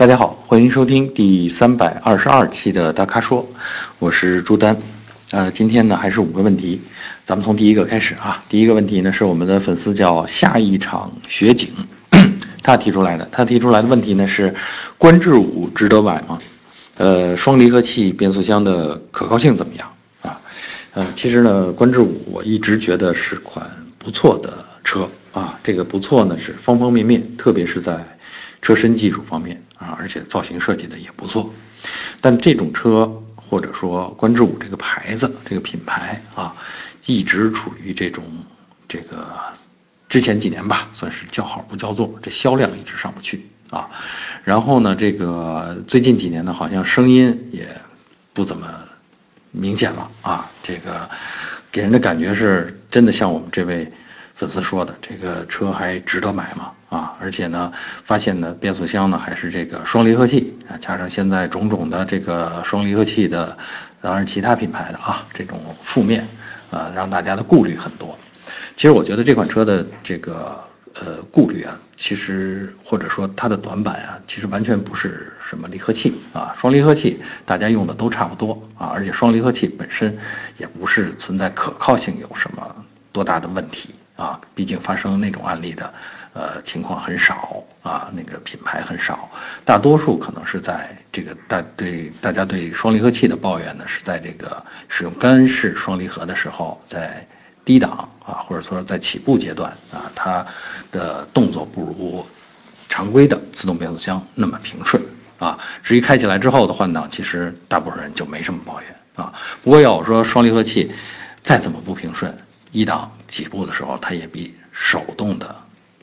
大家好，欢迎收听第三百二十二期的大咖说，我是朱丹。呃，今天呢还是五个问题，咱们从第一个开始啊。第一个问题呢是我们的粉丝叫下一场雪景，他提出来的。他提出来的问题呢是，观致五值得买吗？呃，双离合器变速箱的可靠性怎么样啊？呃，其实呢，观致五我一直觉得是款不错的车啊。这个不错呢是方方面面，特别是在。车身技术方面啊，而且造型设计的也不错，但这种车或者说观致五这个牌子这个品牌啊，一直处于这种这个之前几年吧，算是叫好不叫座，这销量一直上不去啊。然后呢，这个最近几年呢，好像声音也不怎么明显了啊。这个给人的感觉是真的像我们这位。粉丝说的这个车还值得买吗？啊，而且呢，发现呢变速箱呢还是这个双离合器啊，加上现在种种的这个双离合器的，当然其他品牌的啊这种负面，啊让大家的顾虑很多。其实我觉得这款车的这个呃顾虑啊，其实或者说它的短板啊，其实完全不是什么离合器啊，双离合器大家用的都差不多啊，而且双离合器本身也不是存在可靠性有什么多大的问题。啊，毕竟发生那种案例的，呃，情况很少啊，那个品牌很少，大多数可能是在这个大对大家对双离合器的抱怨呢，是在这个使用干式双离合的时候，在低档啊，或者说在起步阶段啊，它的动作不如常规的自动变速箱那么平顺啊。至于开起来之后的换挡，其实大部分人就没什么抱怨啊。不过要我说双离合器再怎么不平顺，一档起步的时候，它也比手动的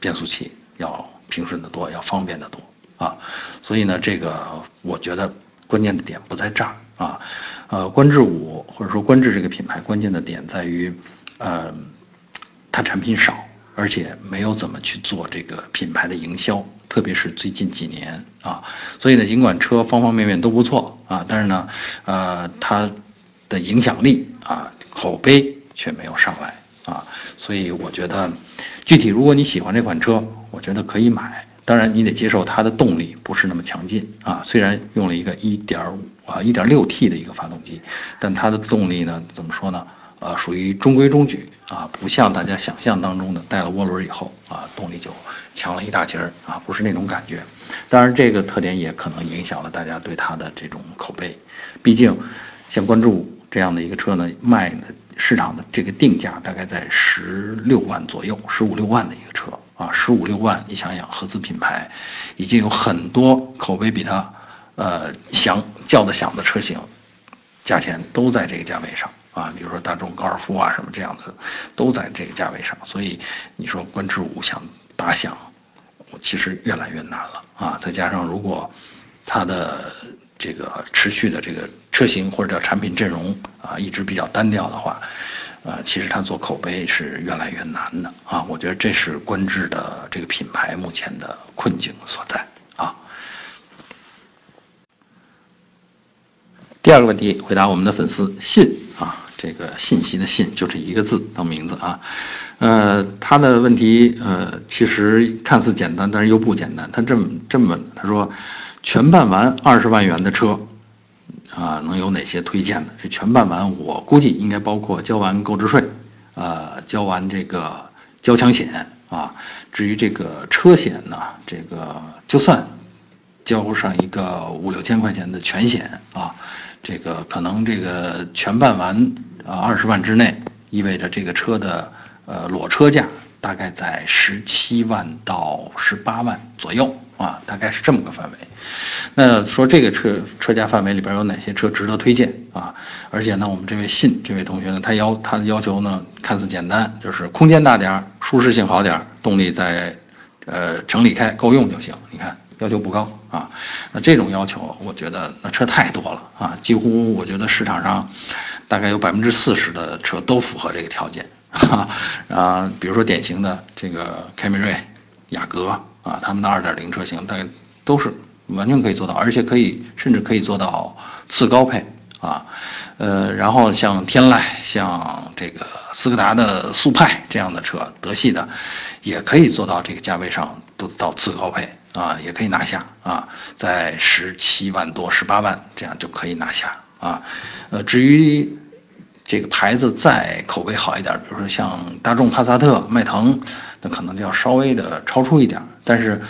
变速器要平顺得多，要方便得多啊。所以呢，这个我觉得关键的点不在这儿啊。呃，观致五或者说观致这个品牌，关键的点在于，呃，它产品少，而且没有怎么去做这个品牌的营销，特别是最近几年啊。所以呢，尽管车方方面面都不错啊，但是呢，呃，它的影响力啊，口碑。却没有上来啊，所以我觉得，具体如果你喜欢这款车，我觉得可以买。当然，你得接受它的动力不是那么强劲啊。虽然用了一个1.5啊 1.6T 的一个发动机，但它的动力呢，怎么说呢？呃，属于中规中矩啊，不像大家想象当中的带了涡轮以后啊，动力就强了一大截儿啊，不是那种感觉。当然，这个特点也可能影响了大家对它的这种口碑。毕竟，像关注这样的一个车呢，卖的。市场的这个定价大概在十六万左右，十五六万的一个车啊，十五六万，你想想，合资品牌已经有很多口碑比它，呃响叫得响的车型，价钱都在这个价位上啊，比如说大众高尔夫啊什么这样的，都在这个价位上，所以你说观致五想打响，我其实越来越难了啊，再加上如果它的。这个持续的这个车型或者叫产品阵容啊，一直比较单调的话，呃，其实它做口碑是越来越难的啊。我觉得这是观致的这个品牌目前的困境所在啊。第二个问题，回答我们的粉丝信啊，这个信息的信就这一个字当名字啊，呃，他的问题呃，其实看似简单，但是又不简单。他这么这么，他说。全办完二十万元的车，啊，能有哪些推荐的？这全办完，我估计应该包括交完购置税，呃，交完这个交强险啊。至于这个车险呢，这个就算交上一个五六千块钱的全险啊，这个可能这个全办完啊二十万之内，意味着这个车的呃裸车价大概在十七万到十八万左右。啊，大概是这么个范围。那说这个车车价范围里边有哪些车值得推荐啊？而且呢，我们这位信这位同学呢，他要他的要求呢，看似简单，就是空间大点儿，舒适性好点儿，动力在呃城里开够用就行。你看要求不高啊。那这种要求，我觉得那车太多了啊，几乎我觉得市场上大概有百分之四十的车都符合这个条件哈啊。比如说典型的这个凯美瑞、雅阁。啊，他们的二点零车型大概都是完全可以做到，而且可以甚至可以做到次高配啊，呃，然后像天籁、像这个斯柯达的速派这样的车，德系的，也可以做到这个价位上都到次高配啊，也可以拿下啊，在十七万多、十八万这样就可以拿下啊。呃，至于这个牌子再口碑好一点，比如说像大众、帕萨特、迈腾，那可能就要稍微的超出一点，但是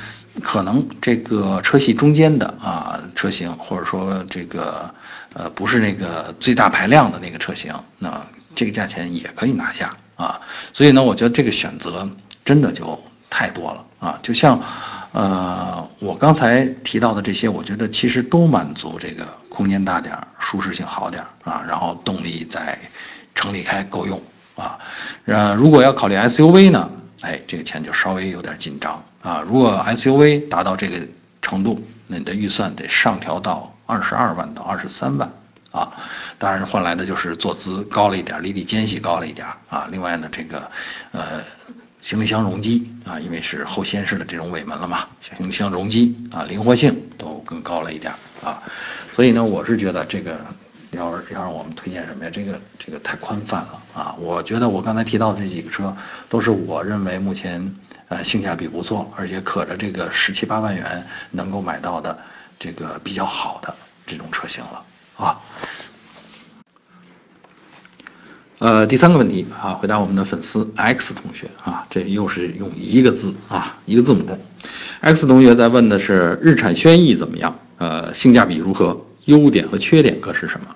可能这个车系中间的啊车型，或者说这个呃不是那个最大排量的那个车型，那这个价钱也可以拿下啊。所以呢，我觉得这个选择真的就太多了啊，就像。呃，我刚才提到的这些，我觉得其实都满足这个空间大点儿、舒适性好点儿啊，然后动力在城里开够用啊。呃，如果要考虑 SUV 呢，哎，这个钱就稍微有点紧张啊。如果 SUV 达到这个程度，那你的预算得上调到二十二万到二十三万啊。当然换来的就是坐姿高了一点，离地间隙高了一点啊。另外呢，这个呃。行李箱容积啊，因为是后掀式的这种尾门了嘛，行李箱容积啊，灵活性都更高了一点啊，所以呢，我是觉得这个要要让我们推荐什么呀？这个这个太宽泛了啊！我觉得我刚才提到的这几个车，都是我认为目前呃性价比不错，而且可着这个十七八万元能够买到的这个比较好的这种车型了啊。呃，第三个问题啊，回答我们的粉丝 X 同学啊，这又是用一个字啊，一个字母。X 同学在问的是日产轩逸怎么样？呃，性价比如何？优点和缺点各是什么？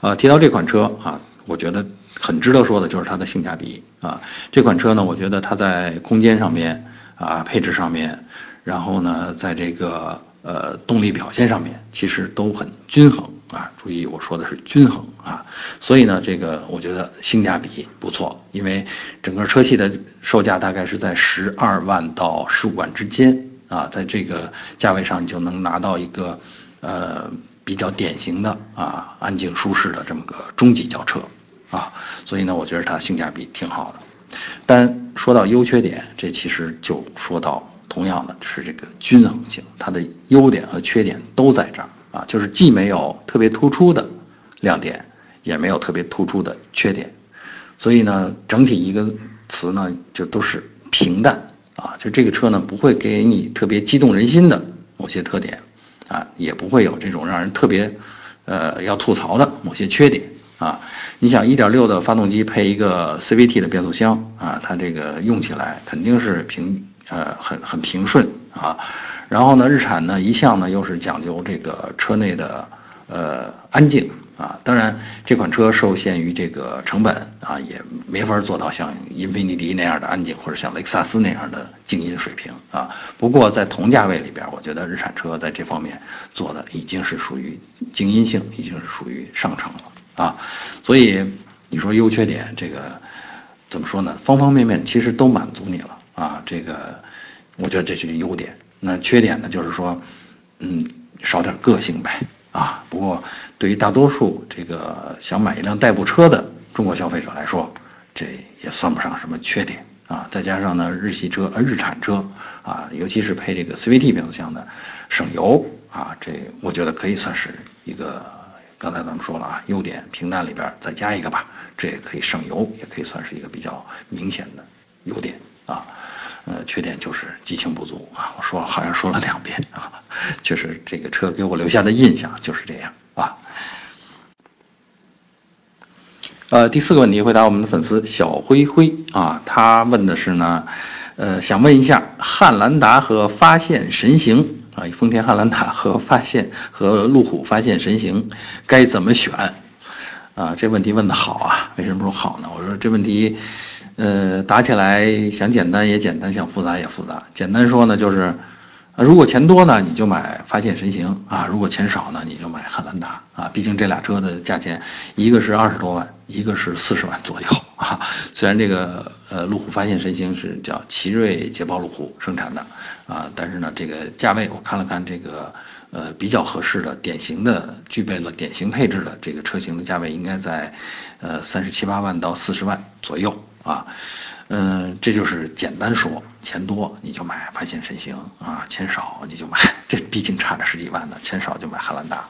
呃，提到这款车啊，我觉得很值得说的就是它的性价比啊。这款车呢，我觉得它在空间上面啊，配置上面，然后呢，在这个呃动力表现上面，其实都很均衡。啊，注意我说的是均衡啊，所以呢，这个我觉得性价比不错，因为整个车系的售价大概是在十二万到十五万之间啊，在这个价位上你就能拿到一个呃比较典型的啊安静舒适的这么个中级轿车啊，所以呢，我觉得它性价比挺好的。但说到优缺点，这其实就说到同样的是这个均衡性，它的优点和缺点都在这儿。啊，就是既没有特别突出的亮点，也没有特别突出的缺点，所以呢，整体一个词呢，就都是平淡啊。就这个车呢，不会给你特别激动人心的某些特点，啊，也不会有这种让人特别呃要吐槽的某些缺点啊。你想，一点六的发动机配一个 CVT 的变速箱啊，它这个用起来肯定是平呃很很平顺啊。然后呢，日产呢一向呢又是讲究这个车内的呃安静啊，当然这款车受限于这个成本啊，也没法做到像英菲尼迪那样的安静，或者像雷克萨斯那样的静音水平啊。不过在同价位里边，我觉得日产车在这方面做的已经是属于静音性，已经是属于上乘了啊。所以你说优缺点这个怎么说呢？方方面面其实都满足你了啊。这个我觉得这是个优点。那缺点呢，就是说，嗯，少点个性呗，啊。不过，对于大多数这个想买一辆代步车的中国消费者来说，这也算不上什么缺点啊。再加上呢，日系车呃日产车啊，尤其是配这个 CVT 变速箱的，省油啊，这我觉得可以算是一个刚才咱们说了啊，优点平淡里边再加一个吧，这也可以省油，也可以算是一个比较明显的优点啊。呃，缺点就是激情不足啊！我说好像说了两遍啊，确实这个车给我留下的印象就是这样啊。呃，第四个问题回答我们的粉丝小灰灰啊，他问的是呢，呃，想问一下汉兰达和发现神行啊，丰田汉兰达和发现和路虎发现神行该怎么选啊？这问题问的好啊，为什么说好呢？我说这问题。呃，打起来想简单也简单，想复杂也复杂。简单说呢，就是，如果钱多呢，你就买发现神行啊；如果钱少呢，你就买汉兰达啊。毕竟这俩车的价钱，一个是二十多万，一个是四十万左右啊。虽然这个呃路虎发现神行是叫奇瑞捷豹路虎生产的啊，但是呢，这个价位我看了看这个呃比较合适的、典型的、具备了典型配置的这个车型的价位，应该在呃三十七八万到四十万左右。啊，嗯，这就是简单说，钱多你就买发现神行啊，钱少你就买，这毕竟差着十几万呢，钱少就买汉兰达。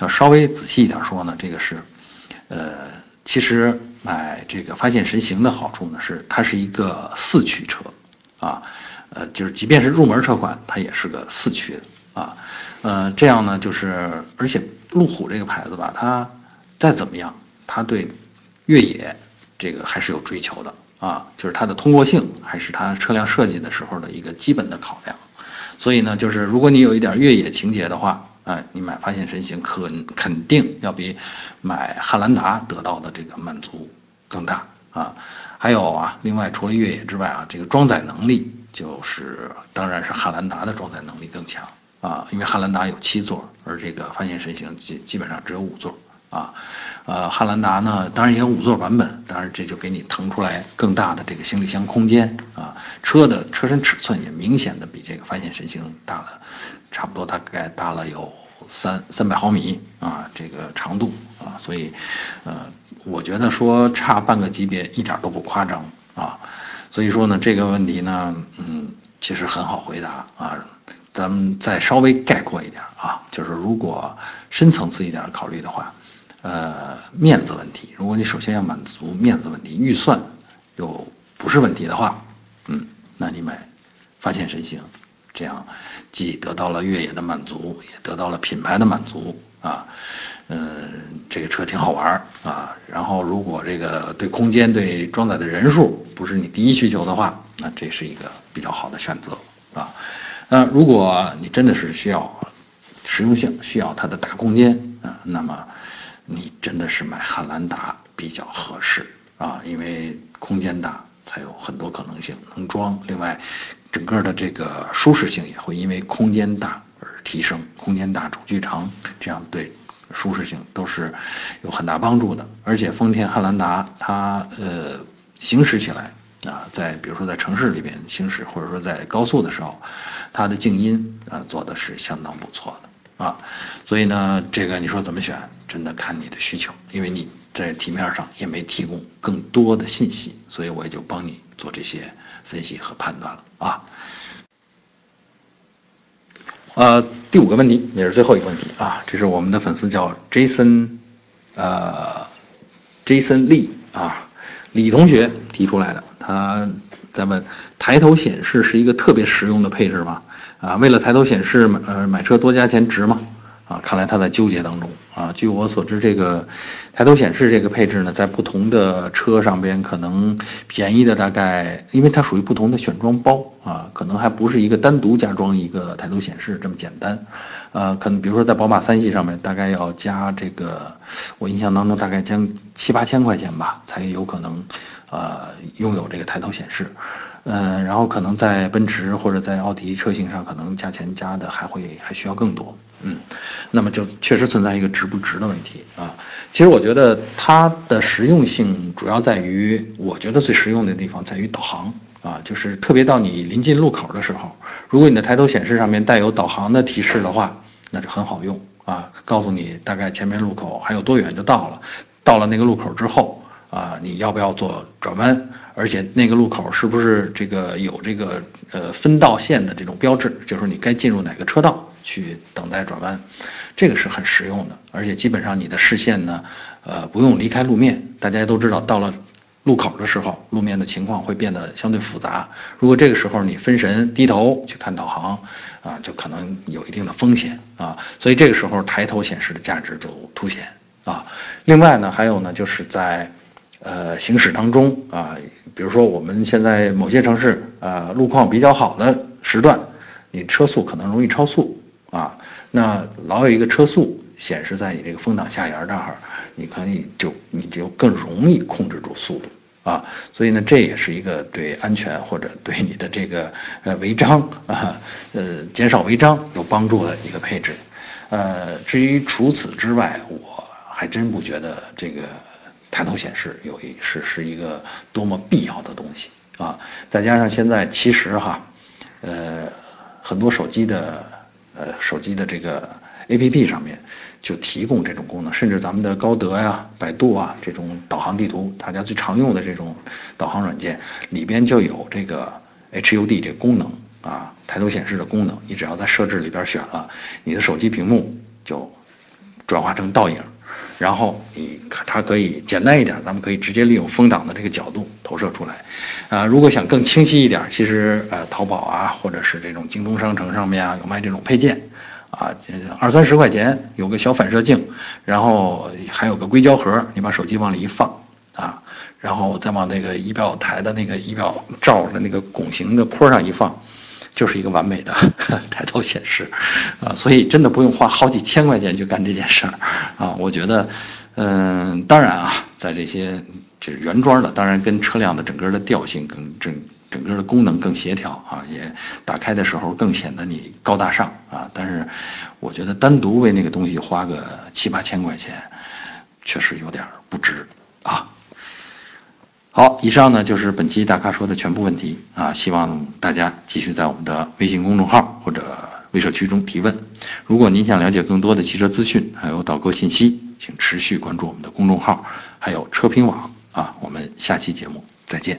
要稍微仔细一点说呢，这个是，呃，其实买这个发现神行的好处呢是它是一个四驱车，啊，呃，就是即便是入门车款，它也是个四驱的啊，呃，这样呢，就是而且路虎这个牌子吧，它再怎么样，它对越野这个还是有追求的啊，就是它的通过性还是它车辆设计的时候的一个基本的考量。所以呢，就是如果你有一点越野情节的话，哎，你买发现神行肯肯定要比买汉兰达得到的这个满足更大啊。还有啊，另外除了越野之外啊，这个装载能力就是当然是汉兰达的装载能力更强啊，因为汉兰达有七座，而这个发现神行基基本上只有五座啊。呃，汉兰达呢，当然也有五座版本，当然这就给你腾出来更大的这个行李箱空间啊。车的车身尺寸也明显的比这个发现神行大了，差不多大概大了有三三百毫米啊，这个长度啊，所以，呃，我觉得说差半个级别一点都不夸张啊。所以说呢，这个问题呢，嗯，其实很好回答啊。咱们再稍微概括一点啊，就是如果深层次一点考虑的话。呃，面子问题，如果你首先要满足面子问题，预算又不是问题的话，嗯，那你买发现神行，这样既得到了越野的满足，也得到了品牌的满足啊，嗯，这个车挺好玩啊。然后如果这个对空间、对装载的人数不是你第一需求的话，那这是一个比较好的选择啊。那如果你真的是需要实用性，需要它的大空间啊，那么。你真的是买汉兰达比较合适啊，因为空间大，才有很多可能性能装。另外，整个的这个舒适性也会因为空间大而提升，空间大、轴距长，这样对舒适性都是有很大帮助的。而且丰田汉兰达它呃行驶起来啊，在比如说在城市里边行驶，或者说在高速的时候，它的静音啊做的是相当不错的。啊，所以呢，这个你说怎么选，真的看你的需求，因为你在题面上也没提供更多的信息，所以我也就帮你做这些分析和判断了啊。呃，第五个问题也是最后一个问题啊，这是我们的粉丝叫 Jason，呃，Jason Lee 啊，李同学提出来的，他咱们抬头显示是一个特别实用的配置吗？啊，为了抬头显示呃买车多加钱值吗？啊，看来他在纠结当中啊。据我所知，这个抬头显示这个配置呢，在不同的车上边可能便宜的大概，因为它属于不同的选装包啊，可能还不是一个单独加装一个抬头显示这么简单。呃，可能比如说在宝马三系上面，大概要加这个，我印象当中大概将七八千块钱吧，才有可能呃拥有这个抬头显示。嗯，然后可能在奔驰或者在奥迪车型上，可能价钱加的还会还需要更多。嗯，那么就确实存在一个值不值的问题啊。其实我觉得它的实用性主要在于，我觉得最实用的地方在于导航啊，就是特别到你临近路口的时候，如果你的抬头显示上面带有导航的提示的话，那就很好用啊，告诉你大概前面路口还有多远就到了，到了那个路口之后啊，你要不要做转弯？而且那个路口是不是这个有这个呃分道线的这种标志？就是说你该进入哪个车道去等待转弯，这个是很实用的。而且基本上你的视线呢，呃不用离开路面。大家都知道，到了路口的时候，路面的情况会变得相对复杂。如果这个时候你分神低头去看导航，啊，就可能有一定的风险啊。所以这个时候抬头显示的价值就凸显啊。另外呢，还有呢，就是在。呃，行驶当中啊，比如说我们现在某些城市啊，路况比较好的时段，你车速可能容易超速啊，那老有一个车速显示在你这个风挡下沿这儿，你可以就你就更容易控制住速度啊，所以呢，这也是一个对安全或者对你的这个呃违章啊，呃减少违章有帮助的一个配置。呃，至于除此之外，我还真不觉得这个。抬头显示有一是是一个多么必要的东西啊！再加上现在其实哈，呃，很多手机的呃手机的这个 A P P 上面就提供这种功能，甚至咱们的高德呀、百度啊这种导航地图，大家最常用的这种导航软件里边就有这个 H U D 这功能啊，抬头显示的功能。你只要在设置里边选了，你的手机屏幕就转化成倒影。然后你它可以简单一点，咱们可以直接利用风挡的这个角度投射出来。啊，如果想更清晰一点，其实呃，淘宝啊，或者是这种京东商城上面啊，有卖这种配件，啊，二三十块钱有个小反射镜，然后还有个硅胶盒，你把手机往里一放，啊，然后再往那个仪表台的那个仪表罩的那个拱形的坡上一放。就是一个完美的 抬头显示，啊，所以真的不用花好几千块钱去干这件事儿，啊，我觉得，嗯，当然啊，在这些就是原装的，当然跟车辆的整个的调性更整整个的功能更协调啊，也打开的时候更显得你高大上啊，但是我觉得单独为那个东西花个七八千块钱，确实有点不值啊。好，以上呢就是本期大咖说的全部问题啊，希望大家继续在我们的微信公众号或者微社区中提问。如果您想了解更多的汽车资讯，还有导购信息，请持续关注我们的公众号，还有车评网啊。我们下期节目再见。